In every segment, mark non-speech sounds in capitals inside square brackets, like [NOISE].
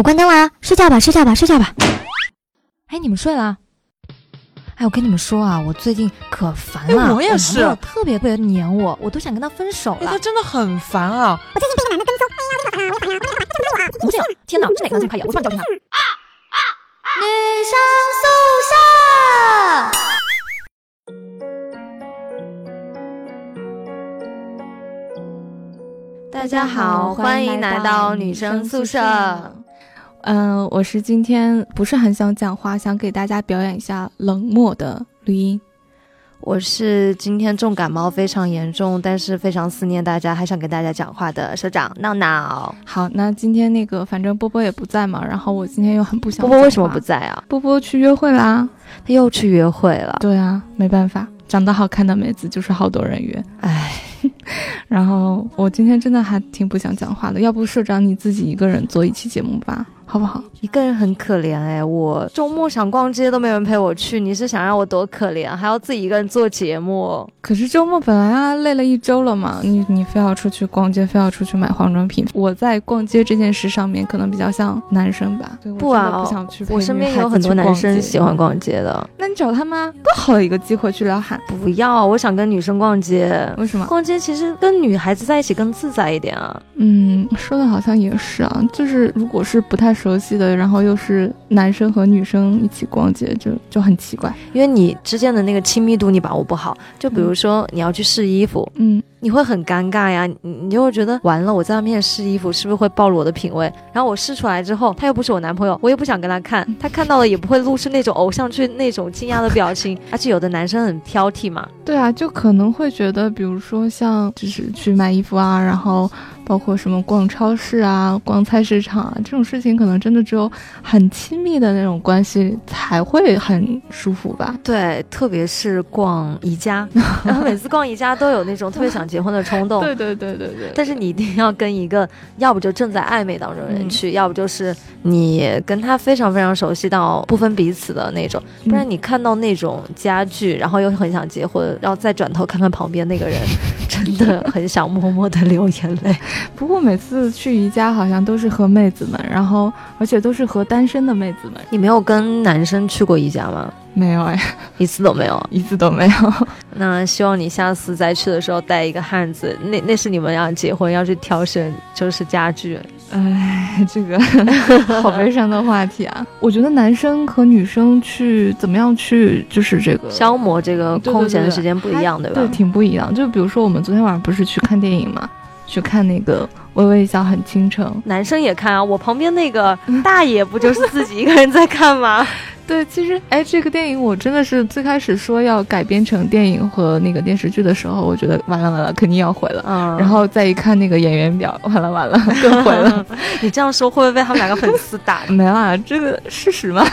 我关灯了，睡觉吧，睡觉吧，睡觉吧。哎，你们睡了？哎，我跟你们说啊，我最近可烦了。我也是，特别特别黏我，我都想跟他分手了。他真的很烦啊！我最近被一个男的跟踪，哎呀，我好烦啊！我要跑他，他怎么追我？怎么这样？天哪，是哪个男生开眼？我突然叫停他。女生宿舍。大家好，欢迎来到女生宿舍。嗯，我是今天不是很想讲话，想给大家表演一下冷漠的录音。我是今天重感冒非常严重，但是非常思念大家，还想跟大家讲话的社长闹闹。好，那今天那个反正波波也不在嘛，然后我今天又很不想。波波为什么不在啊？波波去约会啦，他又去约会了。对啊，没办法，长得好看的妹子就是好多人约。唉，然后我今天真的还挺不想讲话的，要不社长你自己一个人做一期节目吧。好不好？一个人很可怜哎，我周末想逛街都没人陪我去，你是想让我多可怜，还要自己一个人做节目？可是周末本来啊累了一周了嘛，你你非要出去逛街，非要出去买化妆品。我在逛街这件事上面可能比较像男生吧，不啊，不想去。我身边有很多男生喜欢逛街的，那你找他吗？多好的一个机会去撩汉。不要，我想跟女生逛街。为什么？逛街其实跟女孩子在一起更自在一点啊。嗯，说的好像也是啊，就是如果是不太熟悉的，然后。又是男生和女生一起逛街，就就很奇怪，因为你之间的那个亲密度你把握不好。就比如说你要去试衣服，嗯，你会很尴尬呀，你你就会觉得完了，我在外面试衣服是不是会暴露我的品味？然后我试出来之后，他又不是我男朋友，我也不想跟他看，他看到了也不会露出那种偶像剧那种惊讶的表情。[LAUGHS] 而且有的男生很挑剔嘛，对啊，就可能会觉得，比如说像就是去买衣服啊，然后。包括什么逛超市啊、逛菜市场啊这种事情，可能真的只有很亲密的那种关系才会很舒服吧？对，特别是逛宜家，[LAUGHS] 然后每次逛宜家都有那种特别想结婚的冲动。[LAUGHS] 对对对对对。但是你一定要跟一个，要不就正在暧昧当中的人去，要不就是你跟他非常非常熟悉到不分彼此的那种，不然你看到那种家具，然后又很想结婚，然后再转头看看旁边那个人，[LAUGHS] 真的很想默默的流眼泪。不过每次去宜家好像都是和妹子们，然后而且都是和单身的妹子们。你没有跟男生去过宜家吗？没有哎，一次都没有，一次都没有。那希望你下次再去的时候带一个汉子，那那是你们要结婚要去挑选就是家具。哎，这个 [LAUGHS] 好悲伤的话题啊！我觉得男生和女生去怎么样去就是这个消磨这个空闲的时间不一样，对吧？对，挺不一样。就比如说我们昨天晚上不是去看电影嘛？去看那个微微一笑很倾城，男生也看啊。我旁边那个大爷不就是自己一个人在看吗？[LAUGHS] 对，其实哎，这个电影我真的是最开始说要改编成电影和那个电视剧的时候，我觉得完了完了，肯定要毁了。嗯，然后再一看那个演员表，完了完了，[LAUGHS] 更毁了。[LAUGHS] 你这样说会不会被他们两个粉丝打？[LAUGHS] 没啦，这个事实嘛。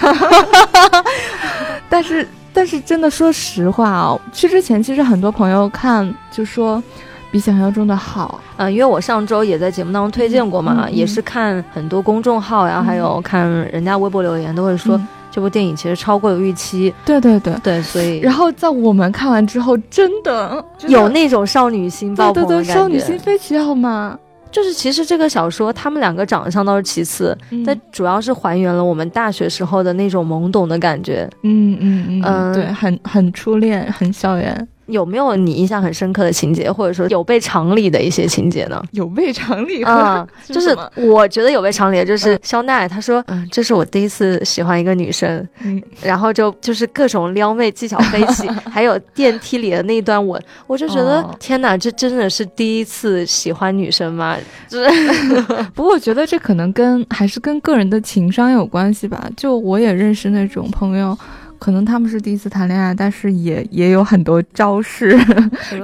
但是但是真的说实话啊，去之前其实很多朋友看就说。比想象中的好，嗯，因为我上周也在节目当中推荐过嘛，也是看很多公众号呀，还有看人家微博留言，都会说这部电影其实超过了预期。对对对对，所以然后在我们看完之后，真的 [LAUGHS] 有那种少女心爆棚的感觉，少女心飞起好吗？就是其实这个小说，他们两个长相倒是其次，但主要是还原了我们大学时候的那种懵懂的感觉。嗯嗯嗯，对，很很初恋，很校园。有没有你印象很深刻的情节，或者说有悖常理的一些情节呢？有悖常理啊，[LAUGHS] 就是我觉得有悖常理，就是肖奈他说，嗯，这是我第一次喜欢一个女生，嗯，然后就就是各种撩妹技巧飞起，[LAUGHS] 还有电梯里的那一段吻，我就觉得天哪，这真的是第一次喜欢女生吗？[LAUGHS] 不过我觉得这可能跟还是跟个人的情商有关系吧。就我也认识那种朋友。可能他们是第一次谈恋爱，但是也也有很多招式，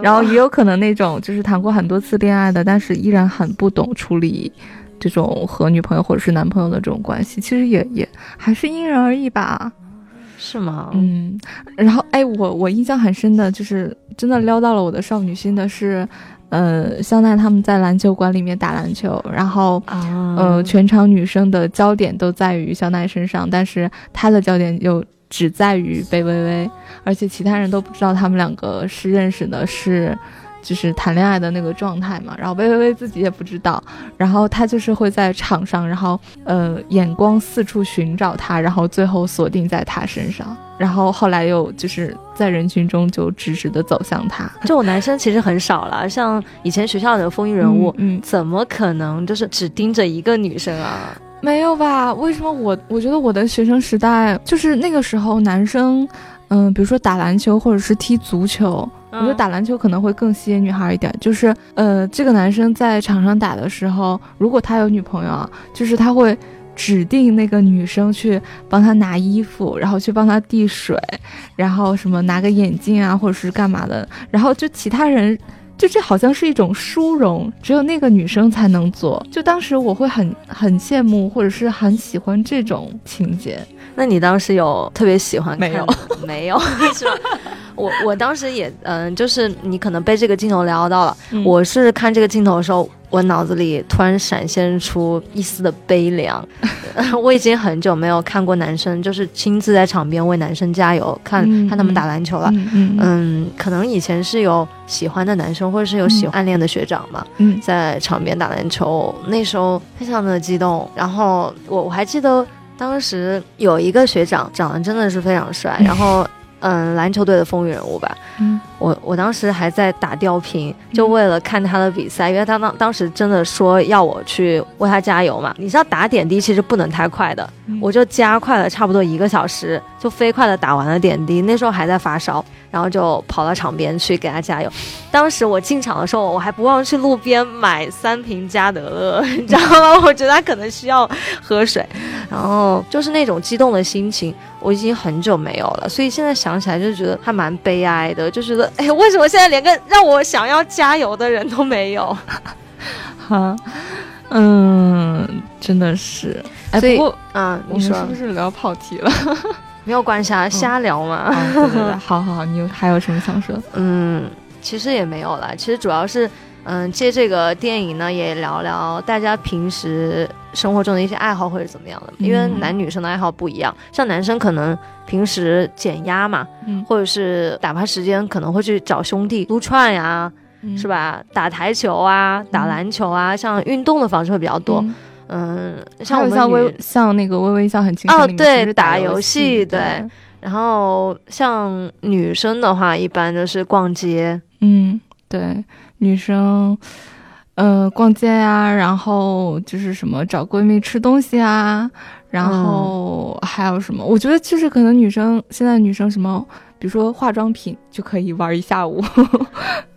然后也有可能那种就是谈过很多次恋爱的，但是依然很不懂处理这种和女朋友或者是男朋友的这种关系，其实也也还是因人而异吧，是吗？嗯，然后哎，我我印象很深的就是真的撩到了我的少女心的是，呃，香奈他们在篮球馆里面打篮球，然后呃，全场女生的焦点都在于香奈身上，但是她的焦点又。只在于贝微微，而且其他人都不知道他们两个是认识的，是就是谈恋爱的那个状态嘛。然后贝微微自己也不知道，然后他就是会在场上，然后呃眼光四处寻找他，然后最后锁定在他身上。然后后来又就是在人群中就直直的走向他。这种男生其实很少了，像以前学校的风云人物，嗯，嗯怎么可能就是只盯着一个女生啊？没有吧？为什么我我觉得我的学生时代就是那个时候男生，嗯、比如说打篮球或者是踢足球，我觉得打篮球可能会更吸引女孩一点。就是呃，这个男生在场上打的时候，如果他有女朋友啊，就是他会。指定那个女生去帮他拿衣服，然后去帮他递水，然后什么拿个眼镜啊，或者是干嘛的，然后就其他人就这好像是一种殊荣，只有那个女生才能做。就当时我会很很羡慕，或者是很喜欢这种情节。那你当时有特别喜欢看没有？没有，[LAUGHS] [LAUGHS] 是吧？我我当时也嗯、就是你可能被这个镜头撩到了。嗯我是看这个镜头的时候，我脑子里突然闪现出一丝的悲凉。[LAUGHS] 我已经很久没有看过男生就是亲自在场边为男生加油，看、嗯看他们打篮球了。嗯嗯嗯，可能以前是有喜欢的男生，或者是有喜欢暗恋的学长嘛，嗯在场边打篮球，那时候非常的激动。然后我我还记得当时有一个学长长得真的是非常帅，[LAUGHS] 然后嗯，篮球队的风云人物吧。嗯我我当时还在打吊瓶，就为了看他的比赛，因为他当当时真的说要我去为他加油嘛。你知道打点滴其实不能太快的，嗯我就加快了差不多一个小时，就飞快的打完了点滴。那时候还在发烧，然后就跑到场边去给他加油。当时我进场的时候，我还不忘去路边买三瓶加德乐，[LAUGHS] 你知道吗？我觉得他可能需要喝水，然后就是那种激动的心情，我已经很久没有了。所以现在想起来就觉得还蛮悲哀的，就觉得哎，为什么现在连个让我想要加油的人都没有？[LAUGHS] 哈，嗯，真的是。哎，不过嗯，我们你说是不是聊跑题了？[LAUGHS] 没有关系啊，瞎聊嘛。啊，对对对，好好好，你有还有什么想说的？嗯，其实也没有啦，其实主要是，嗯，借这个电影呢，也聊聊大家平时生活中的一些爱好或者怎么样的，因为嗯男女生的爱好不一样，像男生可能平时减压嘛，嗯，或者是打发时间，可能会去找兄弟撸串呀，嗯是？吧？打台球啊，打嗯篮球啊，像运动的方式会比较多。嗯嗯，像我们像微像那个微微一笑很倾城哦对打游游戏对对，然后像女生的话，一般就是逛街，嗯，对，女生，呃，逛街呀、然后就是什么找闺蜜吃东西啊，然嗯后还有什么？我觉得就是可能女生现在女生什么，比如说化妆品就可以玩一下午，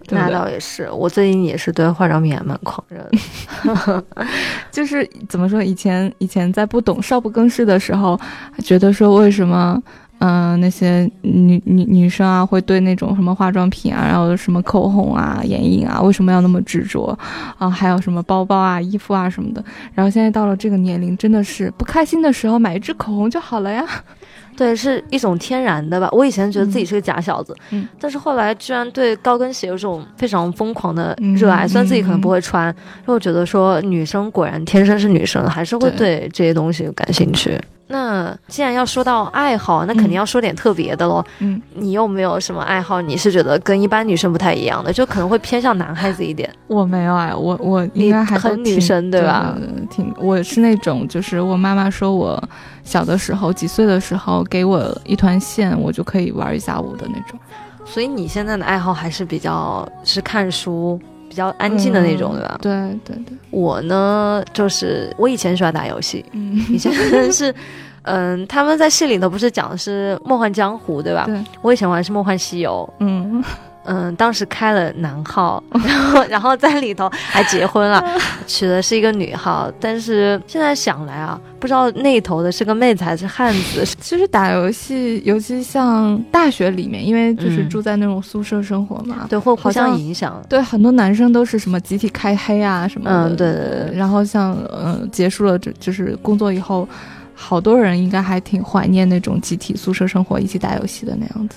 对那？倒也是，我最近也是对化妆品还蛮狂热的。[LAUGHS] 就是怎么说？以前以前在不懂少不更事的时候，觉得说为什么，嗯、那些女女女生啊，会对那种什么化妆品啊，然后什么口红啊、眼影啊，为什么要那么执着啊？还有什么包包啊、衣服啊什么的。然后现在到了这个年龄，真的是不开心的时候买一支口红就好了呀。[LAUGHS] 对，是一种天然的吧。我以前觉得自己是个假小子，嗯但是后来居然对高跟鞋有种非常疯狂的热爱。嗯虽然自己可能不会穿，但我觉得说女生果然天生是女生，还是会对这些东西感兴趣。那既然要说到爱好，那肯定嗯要说点特别的喽。嗯，你有没有什么爱好？你是觉得跟一般女生不太一样的，就可能会偏向男孩子一点？我没有哎，我我应你该还很女生对吧？挺，我是那种，就是我妈妈说我小的时候几岁的时候给我一团线，我就可以玩一下午的那种。所以你现在的爱好还是比较是看书，比较安静的那种，嗯对吧？对对对，我呢，就是我以前喜欢打游戏，嗯，以前是，[LAUGHS] 嗯，他们在戏里头不是讲的是《梦幻江湖》，对吧？对，我以前玩的是《梦幻西游》，嗯，嗯，当时开了男号，[LAUGHS] 然后然后在里头还结婚了，娶的是一个女号，但是现在想来啊，不知道那头的是个妹子还是汉子，[LAUGHS] 其实打游戏，尤其像大学里面，因为就是嗯住在那种宿舍生活嘛，对，会互相影响。对，很多男生都是什么集体开黑啊什么的。嗯对对对对然后像嗯结束了这就是工作以后，好多人应该还挺怀念那种集体宿舍生活，一起打游戏的那样子。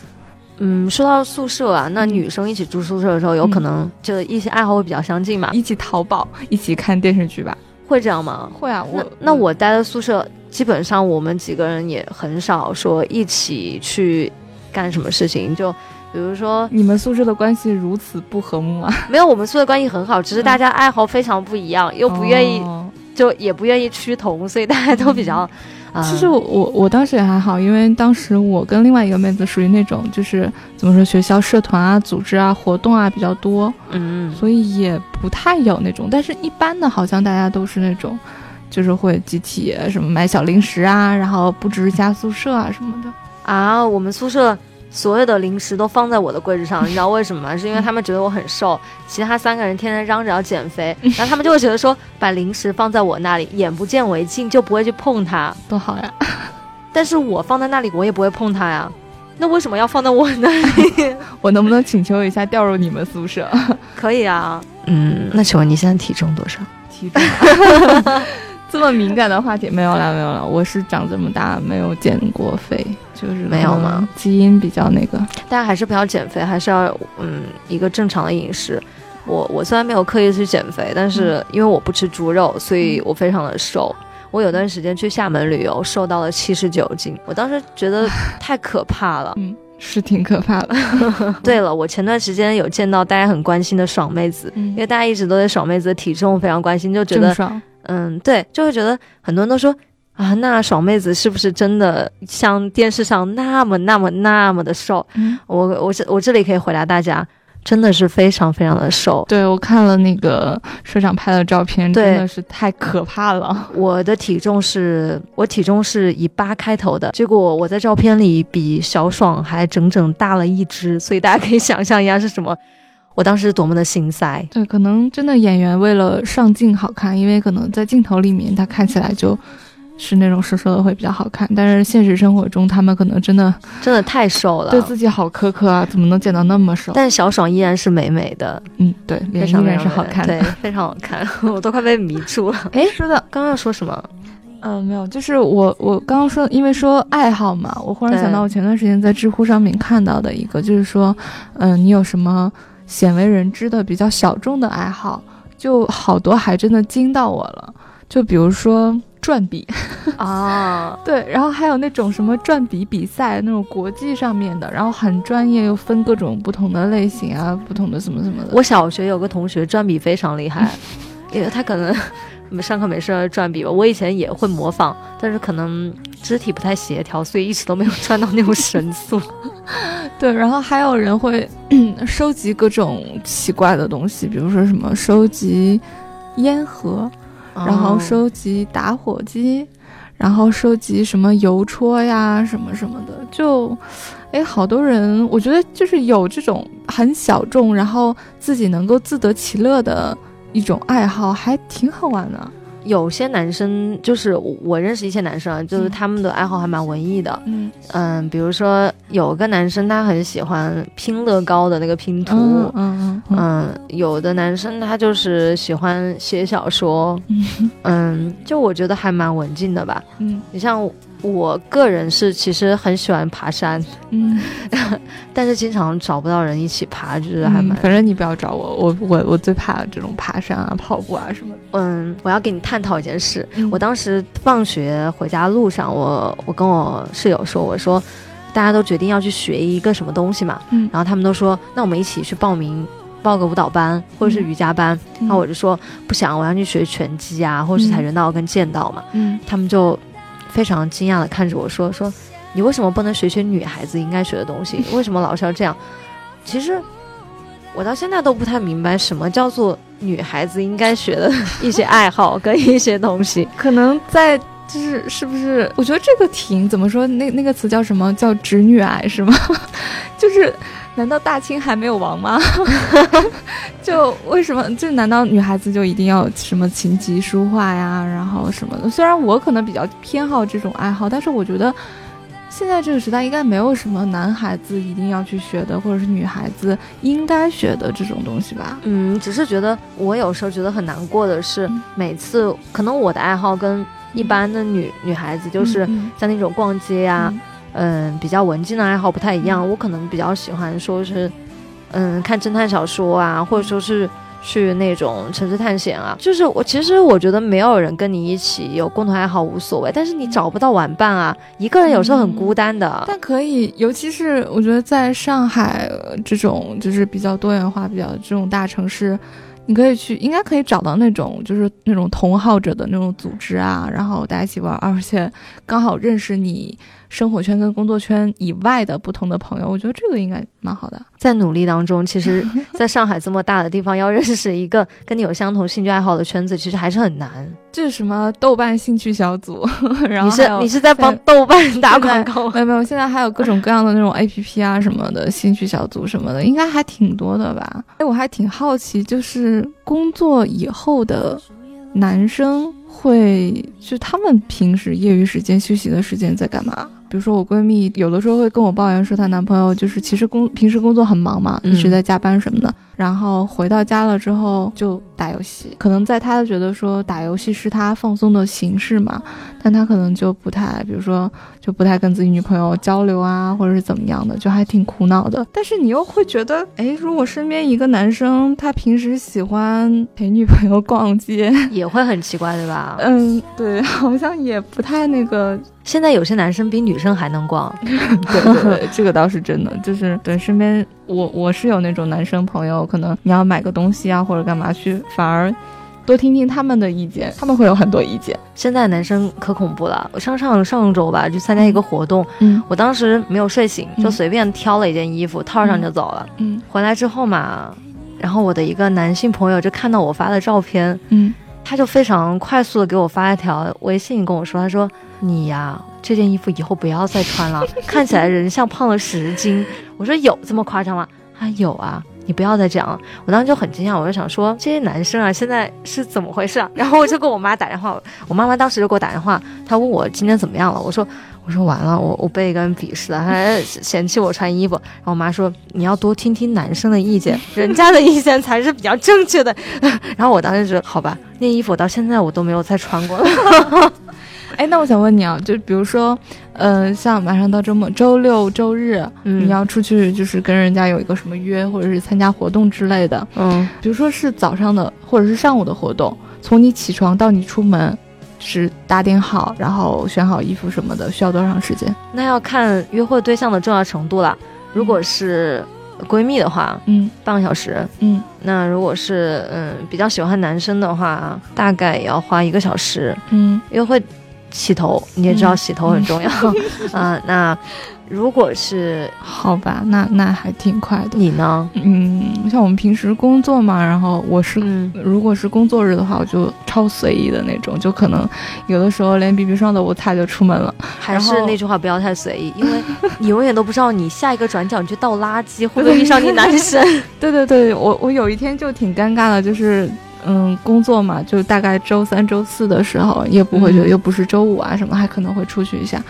嗯，说到宿舍啊，那嗯女生一起住宿舍的时候，有可能就一些爱好会比较相近嘛？一起淘宝，一起看电视剧吧。会这样吗？会啊，那我那我待的宿舍，基本上我们几个人也很少说一起去干什么事情，就比如说你们宿舍的关系如此不和睦啊？[LAUGHS] 没有，我们宿舍关系很好，只是大家爱好非常不一样，又不愿意，哦就也不愿意趋同，所以大家都比较。啊其实我我我当时也还好，因为当时我跟另外一个妹子属于那种就是怎么说学校社团啊、组织啊、活动啊比较多，嗯，所以也不太有那种。但是一般的，好像大家都是那种，就是会集体什么买小零食啊，然后布置一下宿舍啊什么的。啊，我们宿舍所有的零食都放在我的柜子上，你知道为什么吗？[LAUGHS] 是因为他们觉得我很瘦，其他三个人天天嚷着要减肥，然后他们就会觉得说把零食放在我那里，眼不见为净，就不会去碰它。多好呀！但是我放在那里，我也不会碰它呀。那为什么要放在我那里？[LAUGHS] 我能不能请求一下调入你们宿舍？可以啊。嗯，那请问你现在体重多少？体重这么敏感的话题没有了，没有了。[LAUGHS] 我是长这么大没有减过肥，就是没有吗？基因比较那个，大家还是不要减肥，还是要嗯一个正常的饮食。我我虽然没有刻意去减肥，但是因为我不吃猪肉，所以我非常的瘦。我有段时间去厦门旅游，瘦到了七十九斤，我当时觉得太可怕了。[LAUGHS] 嗯，是挺可怕的。[LAUGHS] 对了，我前段时间有见到大家很关心的爽妹子，嗯因为大家一直都对爽妹子的体重非常关心，就觉得爽，嗯，对，就会觉得很多人都说啊，那爽妹子是不是真的像电视上那么那么那么的瘦？嗯，我我这我这里可以回答大家，真的是非常非常的瘦。对我看了那个社长拍的照片，真的是太可怕了。我的体重是我体重是以八开头的，结果我在照片里比小爽还整整大了一只，所以大家可以想象一下是什么。我当时多么的心塞，对，可能真的演员为了上镜好看，因为可能在镜头里面他看起来就是那种瘦瘦的会比较好看，但是现实生活中他们可能真的真的太瘦了。对自己好苛刻啊，怎么能减到那么瘦？但小爽依然是美美的，嗯，对，脸依非常然是好看的。对，非常好看，[LAUGHS] 我都快被迷住了。哎，说的，刚刚要说什么？嗯、没有，就是我我刚刚说，因为说爱好嘛，我忽然想到我前段时间在知乎上面看到的一个，就是说，嗯、你有什么鲜为人知的比较小众的爱好？就好多还真的惊到我了，就比如说转笔，啊，[LAUGHS] 对，然后还有那种什么转笔比赛，那种国际上面的，然后很专业，又分各种不同的类型啊，不同的什么什么的。我小学有个同学转笔非常厉害，[LAUGHS] 因为他可能上课没事儿转笔吧。我以前也会模仿，但是可能肢体不太协调，所以一直都没有转到那种神速。[LAUGHS] 对，然后还有人会收集各种奇怪的东西，比如说什么收集烟盒，然后哦收集打火机，然后收集什么邮戳呀，什么什么的，就，哎，好多人，我觉得就是有这种很小众，然后自己能够自得其乐的一种爱好，还挺好玩的。有些男生就是我我认识一些男生啊，就是嗯他们的爱好还蛮文艺的。嗯嗯，比如说有个男生他很喜欢拼乐高的那个拼图。嗯嗯嗯嗯，有的男生他就是喜欢写小说，嗯嗯，就我觉得还蛮文静的吧。嗯你像我个人是其实很喜欢爬山，嗯，[LAUGHS] 但是经常找不到人一起爬，就是还嗯蛮……反正你不要找我，我我我最怕这种爬山啊、跑步啊什么的。嗯，我要跟你探讨一件事。嗯我当时放学回家路上，我我跟我室友说，我说大家都决定要去学一个什么东西嘛，嗯然后他们都说那我们一起去报名。报个舞蹈班或者是瑜伽班，嗯然后我就说不想，我要去学拳击啊，或者是跆拳道跟剑道嘛。嗯他们就非常惊讶的看着我说：“说你为什么不能学学女孩子应该学的东西？[LAUGHS] 为什么老是要这样？”其实我到现在都不太明白什么叫做女孩子应该学的一些爱好跟一些东西。[LAUGHS] 可能在就是是不是？我觉得这个挺怎么说？那那个词叫什么？叫直女癌是吗？[LAUGHS] 就是难道大清还没有亡吗？[LAUGHS] 就为什么？就难道女孩子就一定要什么琴棋书画呀，然后什么的？虽然我可能比较偏好这种爱好，但是我觉得。现在这个时代应该没有什么男孩子一定要去学的，或者是女孩子应该学的这种东西吧？嗯，只是觉得我有时候觉得很难过的是嗯，每次可能我的爱好跟一般的女女孩子就是嗯像那种逛街呀、嗯嗯，比较文静的爱好不太一样。我可能比较喜欢说是，嗯，看侦探小说啊，或者说是去那种城市探险啊。就是我其实我觉得没有人跟你一起有共同爱好无所谓，但是你找不到玩伴啊，一个人有时候很孤单的。但可以，尤其是我觉得在上海呃这种就是比较多元化、比较这种大城市，你可以去，应该可以找到那种就是那种同好者的那种组织啊，然后大家一起玩，而且刚好认识你生活圈跟工作圈以外的不同的朋友，我觉得这个应该蛮好的。在努力当中，其实，[LAUGHS] 在上海这么大的地方，要认识一个跟你有相同兴趣爱好的圈子，其实还是很难。这是什么豆瓣兴趣小组，然后你是你是在帮豆瓣打广告？没有没有，现在还有各种各样的那种 A P P 啊什么的兴趣小组什么的，应该还挺多的吧？哎，我还挺好奇，就是工作以后的男生会，就他们平时业余时间、休息的时间在干嘛？比如说我闺蜜有的时候会跟我抱怨说，她男朋友就是其实工平时工作很忙嘛，嗯一直在加班什么的，然后回到家了之后就打游戏。可能在他觉得说打游戏是他放松的形式嘛，但他可能就不太，比如说就不太跟自己女朋友交流啊，或者是怎么样的，就还挺苦恼的。但是你又会觉得，哎，如果身边一个男生他平时喜欢陪女朋友逛街，[LAUGHS] 也会很奇怪，对吧？嗯，对，[LAUGHS] 好像也不太那个。现在有些男生比女生还能逛，[LAUGHS] 对对对，这个倒是真的，就是对身边我我是有那种男生朋友，可能你要买个东西啊或者干嘛去，反而多听听他们的意见，他们会有很多意见。现在男生可恐怖了。我上上上周吧，去参加一个活动，嗯我当时没有睡醒，嗯就随便挑了一件衣服套上就走了。嗯回来之后嘛，然后我的一个男性朋友就看到我发的照片，嗯他就非常快速的给我发一条微信跟我说，他说你呀这件衣服以后不要再穿了，[LAUGHS] 看起来人像胖了十斤。我说有这么夸张吗？他有啊。你不要再这样了，我当时就很惊讶，我就想说这些男生啊，现在是怎么回事啊？[LAUGHS] 然后我就给我妈打电话，我妈妈当时就给我打电话，她问我今天怎么样了，我说我说完了，我我被一个人鄙视了，他还嫌弃我穿衣服，然后我妈说你要多听听男生的意见，[LAUGHS] 人家的意见才是比较正确的。然后我当时就好吧，那衣服我到现在我都没有再穿过了。哎，那我想问你啊，就比如说，呃，像马上到周末，周六周日，嗯你要出去就是跟人家有一个什么约，或者是参加活动之类的，嗯，比如说是早上的或者是上午的活动，从你起床到你出门，是打点好，然后选好衣服什么的，需要多长时间？那要看约会对象的重要程度了。如果是闺蜜的话，嗯半个小时；嗯那如果是嗯比较喜欢男生的话，大概也要花一个小时。嗯约会洗头，你也知道洗头很重要 [LAUGHS] 啊、那如果是好吧，那那还挺快的。你呢？嗯，像我们平时工作嘛，然后我是嗯，如果是工作日的话，我就超随意的那种，就可能有的时候连 BB 霜都不擦就出门了。还是那句话，不要太随意，因为你永远都不知道你下一个转角你去倒垃圾会不会遇上你男神。对对对，我我有一天就挺尴尬的，就是嗯，工作嘛，就大概周三、周四的时候，也不会觉得嗯又不是周五啊什么，还可能会出去一下，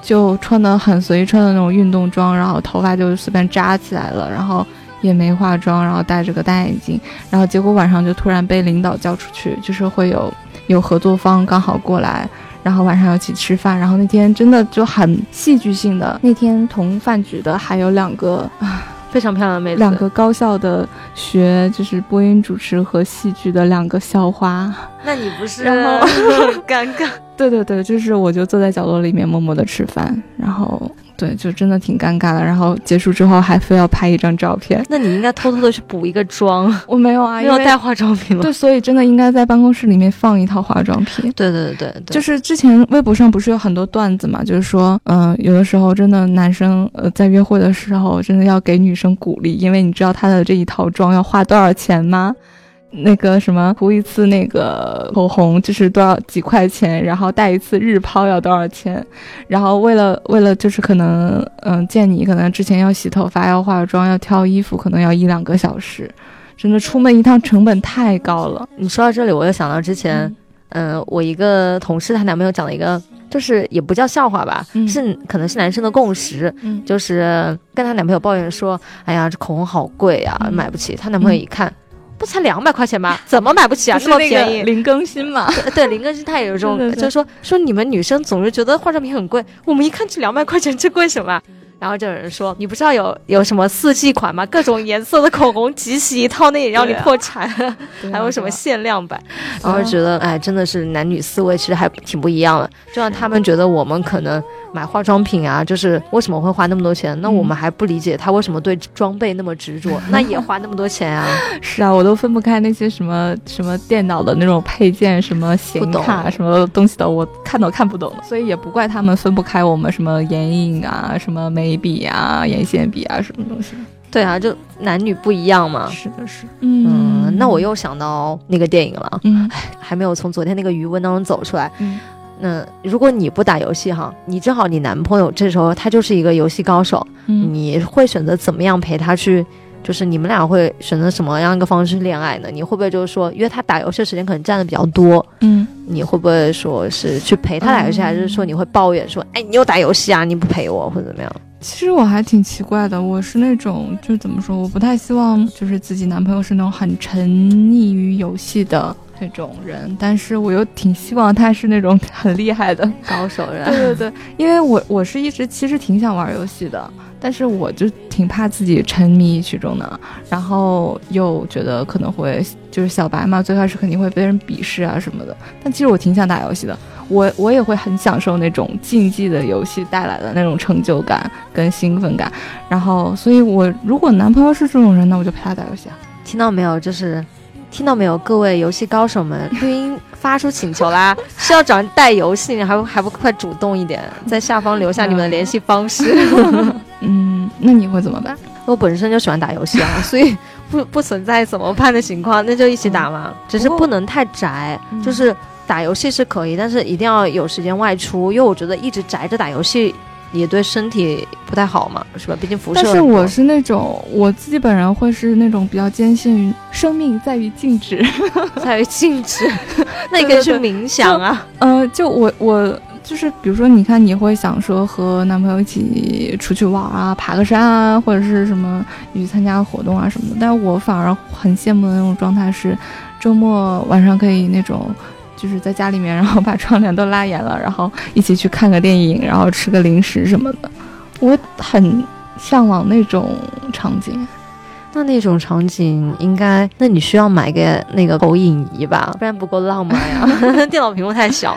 就穿的很随意，穿的那种运动装，然后头发就随便扎起来了，然后也没化妆，然后戴着个大眼镜，然后结果晚上就突然被领导叫出去，就是会有 [LAUGHS] 有合作方刚好过来。然后晚上要一起吃饭，然后那天真的就很戏剧性的。那天同饭局的还有两个非常漂亮的妹子，两个高校的学就是播音主持和戏剧的两个校花。那你不是然后很 [LAUGHS] 尴尬？[LAUGHS] 对对对，就是我就坐在角落里面默默的吃饭，然后对，就真的挺尴尬的。然后结束之后还非要拍一张照片，那你应该偷偷的去补一个妆，[LAUGHS] 我没有啊，因为没有带化妆品吗？对，所以真的应该在办公室里面放一套化妆品。对对对对，就是之前微博上不是有很多段子嘛，就是说，嗯、有的时候真的男生呃在约会的时候，真的要给女生鼓励，因为你知道他的这一套妆要花多少钱吗？那个什么涂一次那个口红就是多少几块钱，然后带一次日抛要多少钱，然后为了为了就是可能嗯、见你可能之前要洗头发要化妆要挑衣服，可能要一两个小时，真的出门一趟成本太高了。[LAUGHS] 你说到这里，我又想到之前，嗯、我一个同事她男朋友讲了一个，就是也不叫笑话吧，嗯是可能是男生的共识，嗯就是跟她男朋友抱怨说，哎呀，这口红好贵啊，嗯买不起。她男朋友一看。不才两百块钱吗？怎么买不起啊？[LAUGHS] 就是那那么便宜个。零更新嘛，对对，林更新他也有这种，[LAUGHS] 对对对就是说说你们女生总是觉得化妆品很贵，我们一看这两百块钱，这贵什么啊？然后就有人说，你不知道有有什么四季款吗？各种颜色的口红集齐一套，那也让你破产。[LAUGHS] 啊还有什么限量版？然后觉得，哎，真的是男女思维其实还挺不一样的。就像他们觉得我们可能买化妆品啊，就是为什么会花那么多钱？那我们还不理解他为什么对装备那么执着，那也花那么多钱啊。[LAUGHS] 是啊，我都分不开那些什么什么电脑的那种配件，什么显不卡什么东西的，我看都看不懂，所以也不怪他们分不开我们什么眼影啊、什么眉笔啊、眼线笔啊什么东西。对啊，就男女不一样嘛。是的，是，嗯，那我又想到那个电影了，嗯还没有从昨天那个余温当中走出来。嗯那如果你不打游戏哈，你正好你男朋友这时候他就是一个游戏高手，嗯你会选择怎么样陪他去？就是你们俩会选择什么样一个方式恋爱呢？你会不会就是说，因为他打游戏的时间可能占的比较多，嗯你会不会说是去陪他打游戏，嗯还是说你会抱怨说，哎，你又打游戏啊，你不陪我或者怎么样？其实我还挺奇怪的，我是那种就怎么说，我不太希望就是自己男朋友是那种很沉溺于游戏的那种人，但是我又挺希望他是那种很厉害的。高手人，[LAUGHS] 对对对，因为我我是一直其实挺想玩游戏的，但是我就挺怕自己沉迷其中的，然后又觉得可能会就是小白嘛，最开始肯定会被人鄙视啊什么的。但其实我挺想打游戏的，我我也会很享受那种竞技的游戏带来的那种成就感跟兴奋感。然后，所以我如果男朋友是这种人，那我就陪他打游戏啊。听到没有？就是听到没有，各位游戏高手们，[LAUGHS] 绿茵发出请求啦，[LAUGHS] 是要找人带游戏，你还不还不快主动一点，在下方留下你们的联系方式。[LAUGHS] 嗯，那你会怎么办？我本身就喜欢打游戏啊，所以不不存在怎么办的情况，那就一起打嘛。只是不能太宅，嗯就是打游戏是可以，但是一定要有时间外出，因为我觉得一直宅着打游戏也对身体不太好嘛，是吧？毕竟辐射但。是我是那种我自己本人会是那种比较坚信于生命在于静止。[LAUGHS] 在于静止，[LAUGHS] 那你可以去冥想啊。呃，就我我就是，比如说，你看，你会想说和男朋友一起出去玩啊，爬个山啊，或者是什么去参加活动啊什么的。但我反而很羡慕的那种状态是，周末晚上可以那种。就是在家里面，然后把窗帘都拉严了，然后一起去看个电影，然后吃个零食什么的，我很向往那种场景。那那种场景应该，那你需要买个那个投影仪吧，不然不够浪漫呀。[LAUGHS] 电脑屏幕太小。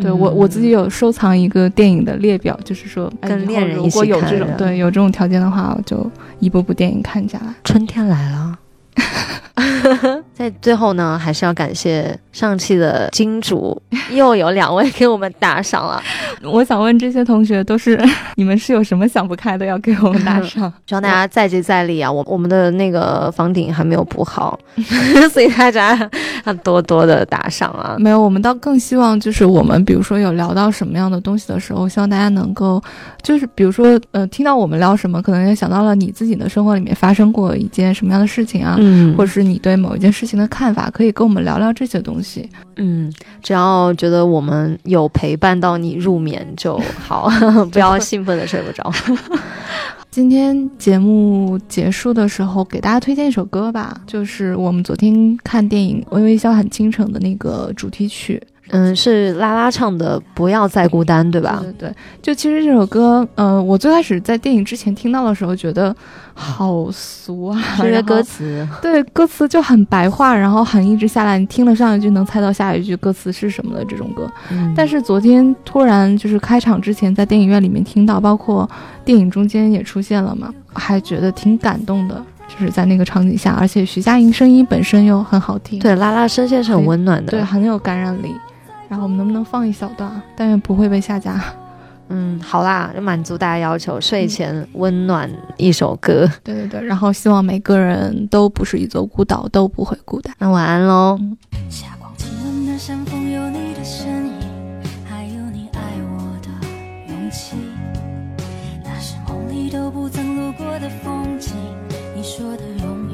对我我自己有收藏一个电影的列表，就是说跟恋人如一起看果有这种对有这种条件的话，我就一部部电影看下来。春天来了。[LAUGHS] 在最后呢，还是要感谢上期的金主，又有两位给我们打赏了，[LAUGHS] 我想问这些同学，都是 [LAUGHS] 你们是有什么想不开的要给我们打赏？希望大家再接再厉啊！我我们的那个房顶还没有补好，所以大家要 [LAUGHS] 多多的打赏啊。没有，我们倒更希望就是我们比如说有聊到什么样的东西的时候，希望大家能够就是比如说呃听到我们聊什么，可能也想到了你自己的生活里面发生过一件什么样的事情啊，嗯或者是你对某一件事情的看法，可以跟我们聊聊这些东西。嗯，只要觉得我们有陪伴到你入眠就好，[LAUGHS] 不要兴奋的睡不着。[LAUGHS] 今天节目结束的时候，给大家推荐一首歌吧，就是我们昨天看电影《微微一笑很倾城》的那个主题曲。嗯，是拉拉唱的《不要再孤单》，对吧？对对对，就其实这首歌，呃，我最开始在电影之前听到的时候，觉得好俗啊，是因为歌词，对歌词就很白话，然后很一直下来，你听了上一句能猜到下一句歌词是什么的这种歌。嗯但是昨天突然就是开场之前，在电影院里面听到，包括电影中间也出现了嘛，还觉得挺感动的，就是在那个场景下，而且徐佳莹声音本身又很好听，对拉拉声线是很温暖的。对，很有感染力。然后我们能不能放一小段？但愿不会被下架。嗯，好啦，就满足大家要求，睡前温暖一首歌。对对对，然后希望每个人都不是一座孤岛，都不会孤单。那晚安喽。霞光亲吻的山峰有你的身影，还有你爱我的勇气。那是梦里都不曾路过的风景，你说的永